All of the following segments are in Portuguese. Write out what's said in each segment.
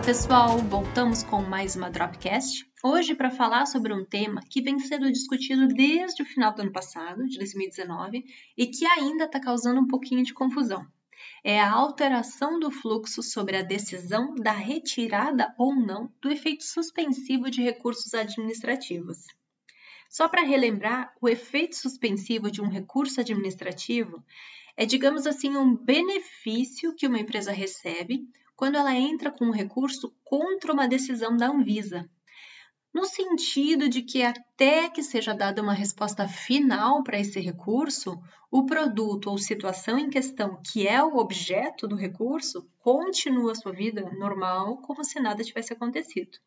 pessoal, voltamos com mais uma Dropcast. Hoje para falar sobre um tema que vem sendo discutido desde o final do ano passado, de 2019, e que ainda está causando um pouquinho de confusão. É a alteração do fluxo sobre a decisão da retirada ou não do efeito suspensivo de recursos administrativos. Só para relembrar, o efeito suspensivo de um recurso administrativo é, digamos assim, um benefício que uma empresa recebe quando ela entra com um recurso contra uma decisão da Anvisa, no sentido de que até que seja dada uma resposta final para esse recurso, o produto ou situação em questão, que é o objeto do recurso, continua sua vida normal, como se nada tivesse acontecido.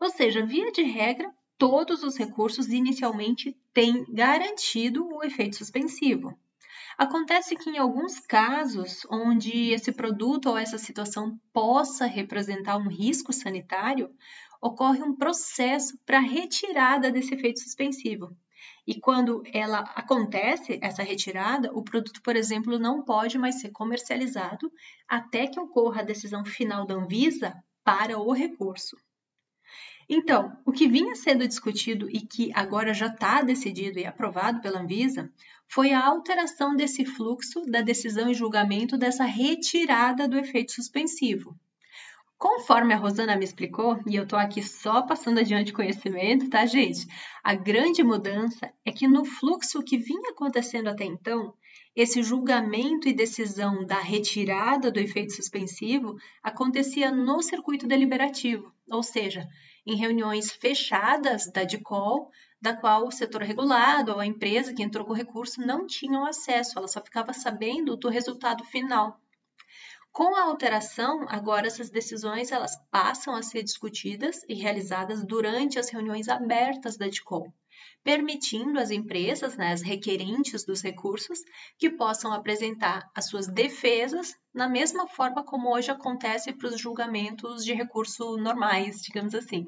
Ou seja, via de regra, todos os recursos inicialmente têm garantido o efeito suspensivo. Acontece que em alguns casos onde esse produto ou essa situação possa representar um risco sanitário, ocorre um processo para retirada desse efeito suspensivo. E quando ela acontece, essa retirada, o produto, por exemplo, não pode mais ser comercializado até que ocorra a decisão final da Anvisa para o recurso. Então, o que vinha sendo discutido e que agora já está decidido e aprovado pela Anvisa foi a alteração desse fluxo da decisão e julgamento dessa retirada do efeito suspensivo. Conforme a Rosana me explicou, e eu estou aqui só passando adiante conhecimento, tá, gente? A grande mudança é que no fluxo que vinha acontecendo até então, esse julgamento e decisão da retirada do efeito suspensivo acontecia no circuito deliberativo, ou seja, em reuniões fechadas da DICOL, da qual o setor regulado ou a empresa que entrou com o recurso não tinham acesso, ela só ficava sabendo do resultado final. Com a alteração, agora essas decisões elas passam a ser discutidas e realizadas durante as reuniões abertas da DICOL, permitindo às empresas, né, as requerentes dos recursos, que possam apresentar as suas defesas na mesma forma como hoje acontece para os julgamentos de recurso normais, digamos assim.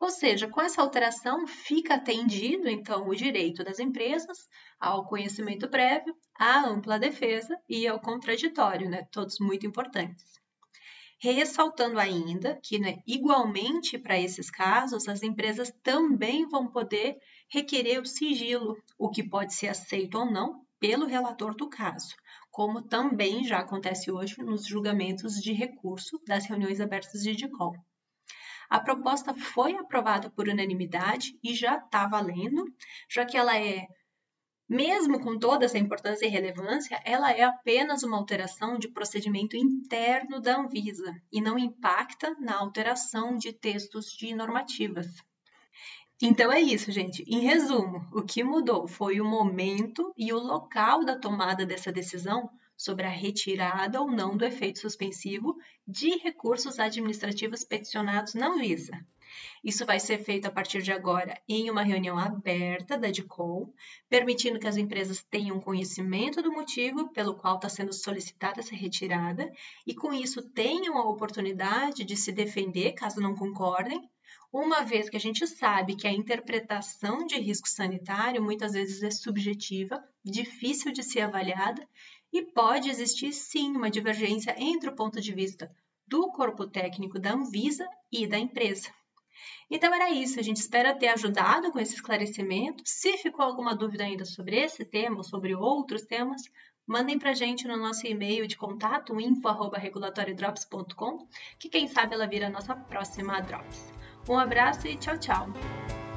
Ou seja, com essa alteração fica atendido então o direito das empresas ao conhecimento prévio, à ampla defesa e ao contraditório, né? Todos muito importantes. Ressaltando ainda que, né, igualmente para esses casos, as empresas também vão poder requerer o sigilo, o que pode ser aceito ou não pelo relator do caso, como também já acontece hoje nos julgamentos de recurso das reuniões abertas de DICOL. A proposta foi aprovada por unanimidade e já está valendo, já que ela é, mesmo com toda essa importância e relevância, ela é apenas uma alteração de procedimento interno da Anvisa e não impacta na alteração de textos de normativas. Então é isso, gente. Em resumo, o que mudou foi o momento e o local da tomada dessa decisão sobre a retirada ou não do efeito suspensivo de recursos administrativos peticionados na Anvisa. Isso vai ser feito a partir de agora em uma reunião aberta da DICOL, permitindo que as empresas tenham conhecimento do motivo pelo qual está sendo solicitada essa retirada e, com isso, tenham a oportunidade de se defender caso não concordem, uma vez que a gente sabe que a interpretação de risco sanitário muitas vezes é subjetiva, difícil de ser avaliada e pode existir sim uma divergência entre o ponto de vista do corpo técnico da Anvisa e da empresa. Então era isso, a gente espera ter ajudado com esse esclarecimento. Se ficou alguma dúvida ainda sobre esse tema ou sobre outros temas, mandem para a gente no nosso e-mail de contato info@regulatoriodrops.com, que quem sabe ela vira a nossa próxima Drops. Um abraço e tchau, tchau!